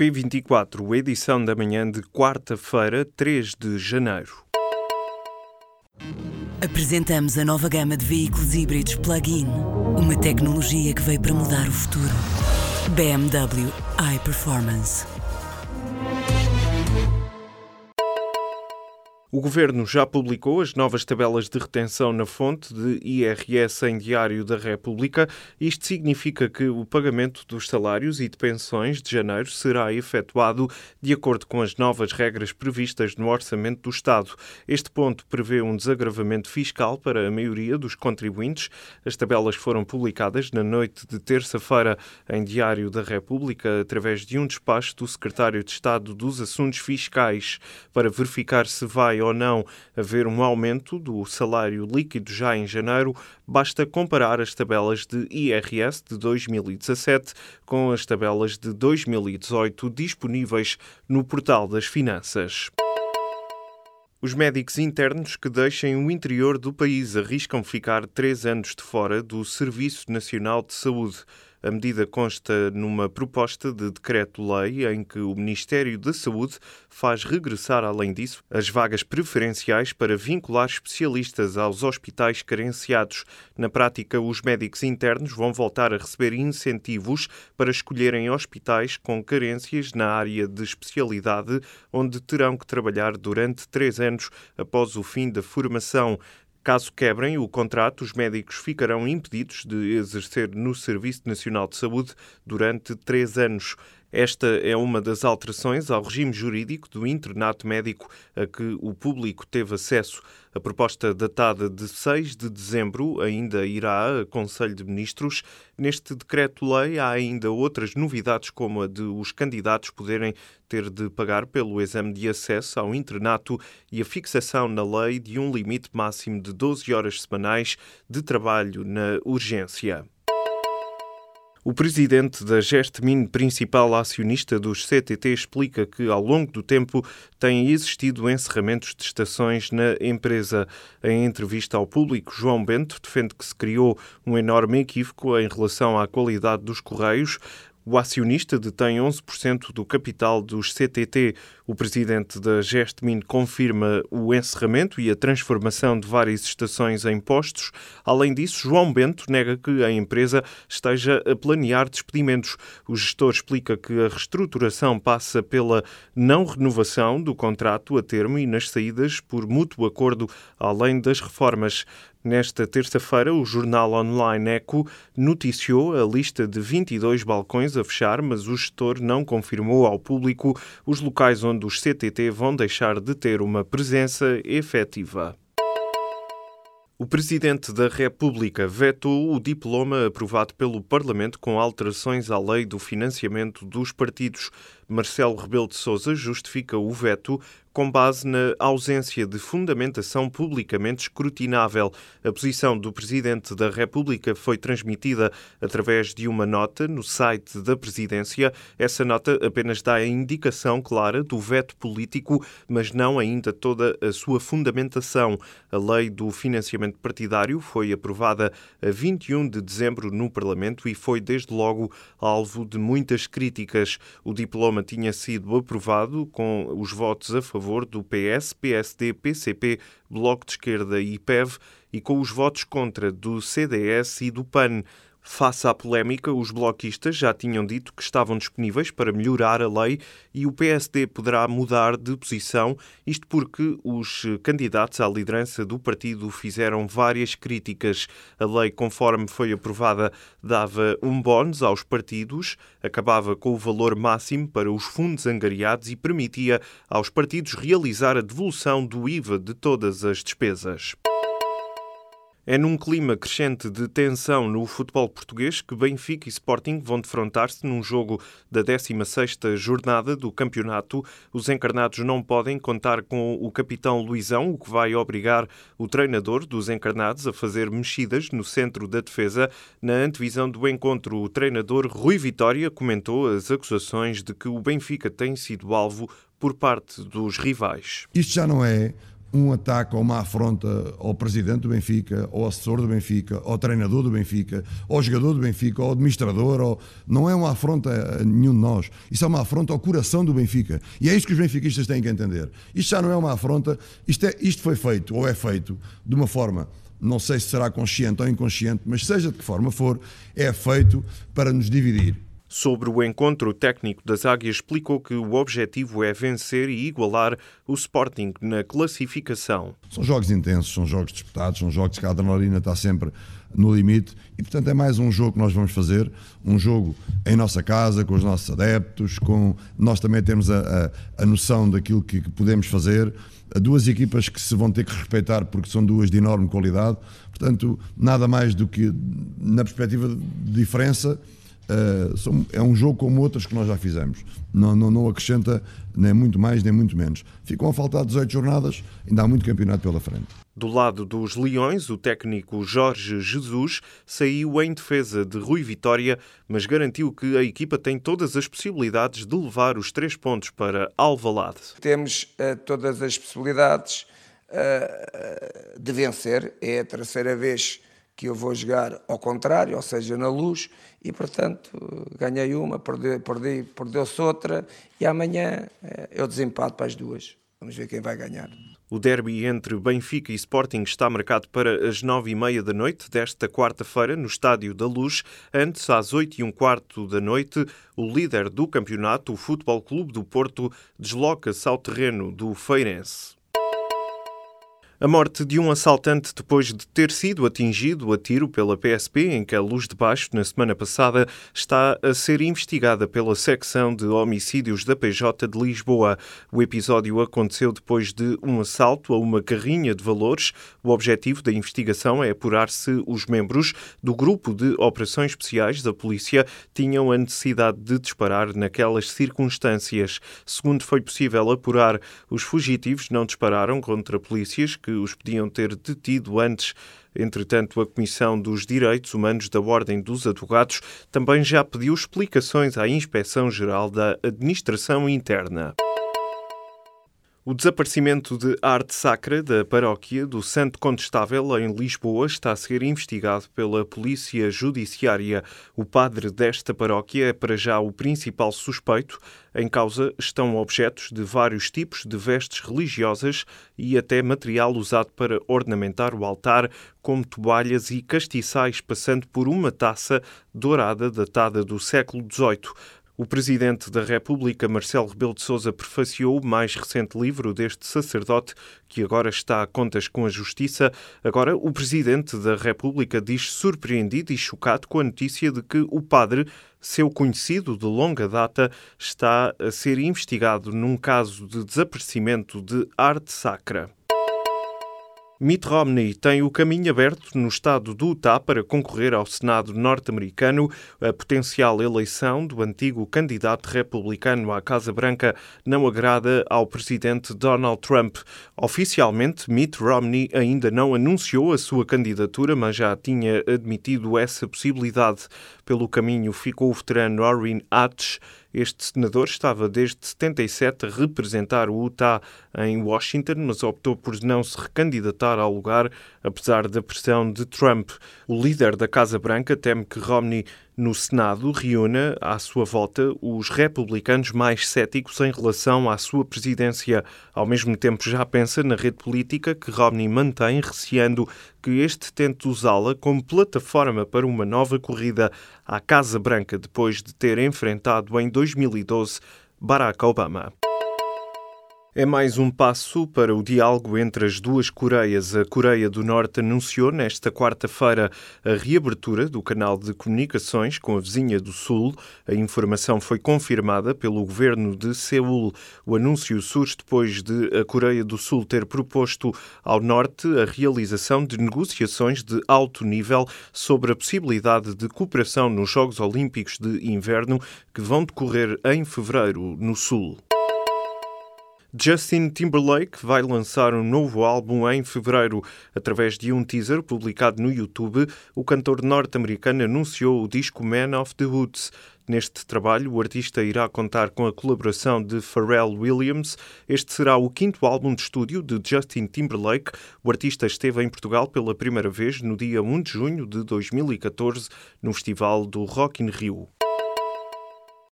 P24, edição da manhã de quarta-feira, 3 de janeiro. Apresentamos a nova gama de veículos híbridos plug-in. Uma tecnologia que veio para mudar o futuro. BMW iPerformance. O Governo já publicou as novas tabelas de retenção na fonte de IRS em Diário da República. Isto significa que o pagamento dos salários e de pensões de janeiro será efetuado de acordo com as novas regras previstas no Orçamento do Estado. Este ponto prevê um desagravamento fiscal para a maioria dos contribuintes. As tabelas foram publicadas na noite de terça-feira em Diário da República através de um despacho do Secretário de Estado dos Assuntos Fiscais para verificar se vai ou não haver um aumento do salário líquido já em janeiro, basta comparar as tabelas de IRS de 2017 com as tabelas de 2018 disponíveis no Portal das Finanças. Os médicos internos que deixem o interior do país arriscam ficar três anos de fora do Serviço Nacional de Saúde. A medida consta numa proposta de decreto-lei em que o Ministério da Saúde faz regressar, além disso, as vagas preferenciais para vincular especialistas aos hospitais carenciados. Na prática, os médicos internos vão voltar a receber incentivos para escolherem hospitais com carências na área de especialidade, onde terão que trabalhar durante três anos após o fim da formação. Caso quebrem o contrato, os médicos ficarão impedidos de exercer no Serviço Nacional de Saúde durante três anos. Esta é uma das alterações ao regime jurídico do internato médico a que o público teve acesso. A proposta datada de 6 de dezembro ainda irá a Conselho de Ministros. Neste decreto-lei há ainda outras novidades, como a de os candidatos poderem ter de pagar pelo exame de acesso ao internato e a fixação na lei de um limite máximo de 12 horas semanais de trabalho na urgência. O presidente da Gestmin, principal acionista dos CTT, explica que ao longo do tempo têm existido encerramentos de estações na empresa. Em entrevista ao público, João Bento defende que se criou um enorme equívoco em relação à qualidade dos correios. O acionista detém 11% do capital dos CTT. O presidente da Gestmin confirma o encerramento e a transformação de várias estações em postos. Além disso, João Bento nega que a empresa esteja a planear despedimentos. O gestor explica que a reestruturação passa pela não renovação do contrato a termo e nas saídas por mútuo acordo, além das reformas. Nesta terça-feira, o jornal online Eco noticiou a lista de 22 balcões a fechar, mas o gestor não confirmou ao público os locais onde os CTT vão deixar de ter uma presença efetiva. O Presidente da República vetou o diploma aprovado pelo Parlamento com alterações à lei do financiamento dos partidos. Marcelo Rebelo de Sousa justifica o veto com base na ausência de fundamentação publicamente escrutinável. A posição do Presidente da República foi transmitida através de uma nota no site da Presidência. Essa nota apenas dá a indicação clara do veto político, mas não ainda toda a sua fundamentação. A lei do financiamento partidário foi aprovada a 21 de dezembro no Parlamento e foi desde logo alvo de muitas críticas. O diploma tinha sido aprovado com os votos a favor do PS, PSD, PCP, Bloco de Esquerda e PEV e com os votos contra do CDS e do PAN. Face à polémica, os bloquistas já tinham dito que estavam disponíveis para melhorar a lei e o PSD poderá mudar de posição, isto porque os candidatos à liderança do partido fizeram várias críticas. A lei, conforme foi aprovada, dava um bónus aos partidos, acabava com o valor máximo para os fundos angariados e permitia aos partidos realizar a devolução do IVA de todas as despesas. É num clima crescente de tensão no futebol português que Benfica e Sporting vão defrontar-se num jogo da 16ª jornada do campeonato. Os encarnados não podem contar com o capitão Luizão, o que vai obrigar o treinador dos encarnados a fazer mexidas no centro da defesa. Na antevisão do encontro, o treinador Rui Vitória comentou as acusações de que o Benfica tem sido alvo por parte dos rivais. Isto já não é um ataque ou uma afronta ao presidente do Benfica, ao assessor do Benfica, ao treinador do Benfica, ao jogador do Benfica, ao administrador, ou... não é uma afronta a nenhum de nós. Isso é uma afronta ao coração do Benfica. E é isso que os benfiquistas têm que entender. Isto já não é uma afronta, isto, é, isto foi feito, ou é feito, de uma forma, não sei se será consciente ou inconsciente, mas seja de que forma for, é feito para nos dividir Sobre o encontro, o técnico das Águias explicou que o objetivo é vencer e igualar o Sporting na classificação. São jogos intensos, são jogos disputados, são jogos que a adrenalina está sempre no limite e, portanto, é mais um jogo que nós vamos fazer, um jogo em nossa casa, com os nossos adeptos, com nós também temos a, a, a noção daquilo que, que podemos fazer. Duas equipas que se vão ter que respeitar porque são duas de enorme qualidade, portanto, nada mais do que na perspectiva de diferença Uh, é um jogo como outros que nós já fizemos. Não, não, não, acrescenta nem muito mais nem muito menos. Ficam a faltar 18 jornadas, ainda há muito campeonato pela frente. Do lado dos Leões, o técnico Jorge Jesus saiu em defesa de Rui Vitória, mas garantiu que a equipa tem todas as possibilidades de levar os três pontos para Alvalade. Temos uh, todas as possibilidades uh, de vencer. É a terceira vez que eu vou jogar ao contrário, ou seja, na luz, e portanto ganhei uma, perdi, perdi, perdeu-se outra, e amanhã eh, eu desempate para as duas. Vamos ver quem vai ganhar. O derby entre Benfica e Sporting está marcado para as nove e meia da noite desta quarta-feira no Estádio da Luz. Antes, às oito e um quarto da noite, o líder do campeonato, o Futebol Clube do Porto, desloca-se ao terreno do Feirense. A morte de um assaltante depois de ter sido atingido a tiro pela PSP em que a Luz de Baixo, na semana passada, está a ser investigada pela secção de homicídios da PJ de Lisboa. O episódio aconteceu depois de um assalto a uma carrinha de valores. O objetivo da investigação é apurar se os membros do grupo de operações especiais da polícia tinham a necessidade de disparar naquelas circunstâncias. Segundo foi possível apurar, os fugitivos não dispararam contra polícias que que os podiam ter detido antes. Entretanto, a Comissão dos Direitos Humanos da Ordem dos Advogados também já pediu explicações à Inspeção-Geral da Administração Interna. O desaparecimento de arte sacra da paróquia do Santo Condestável em Lisboa está a ser investigado pela Polícia Judiciária. O padre desta paróquia é para já o principal suspeito. Em causa estão objetos de vários tipos de vestes religiosas e até material usado para ornamentar o altar, como toalhas e castiçais, passando por uma taça dourada datada do século XVIII. O presidente da República, Marcelo Rebelo de Sousa, prefaciou o mais recente livro deste sacerdote, que agora está a contas com a justiça. Agora, o presidente da República diz surpreendido e chocado com a notícia de que o padre, seu conhecido de longa data, está a ser investigado num caso de desaparecimento de arte sacra. Mitt Romney tem o caminho aberto no estado do Utah para concorrer ao Senado norte-americano. A potencial eleição do antigo candidato republicano à Casa Branca não agrada ao presidente Donald Trump. Oficialmente, Mitt Romney ainda não anunciou a sua candidatura, mas já tinha admitido essa possibilidade. Pelo caminho ficou o veterano Orrin Hatch, este senador estava desde 77 a representar o Utah em Washington, mas optou por não se recandidatar ao lugar, apesar da pressão de Trump. O líder da Casa Branca teme que Romney no Senado reúna à sua volta os republicanos mais céticos em relação à sua presidência. Ao mesmo tempo, já pensa na rede política que Romney mantém, receando que este tente usá-la como plataforma para uma nova corrida à Casa Branca depois de ter enfrentado em 2012 Barack Obama. É mais um passo para o diálogo entre as duas Coreias. A Coreia do Norte anunciou nesta quarta-feira a reabertura do canal de comunicações com a vizinha do Sul. A informação foi confirmada pelo governo de Seul. O anúncio surge depois de a Coreia do Sul ter proposto ao Norte a realização de negociações de alto nível sobre a possibilidade de cooperação nos Jogos Olímpicos de Inverno que vão decorrer em fevereiro no Sul. Justin Timberlake vai lançar um novo álbum em fevereiro. Através de um teaser publicado no YouTube, o cantor norte-americano anunciou o disco Man of the Woods. Neste trabalho, o artista irá contar com a colaboração de Pharrell Williams. Este será o quinto álbum de estúdio de Justin Timberlake. O artista esteve em Portugal pela primeira vez no dia 1 de junho de 2014, no Festival do Rock in Rio.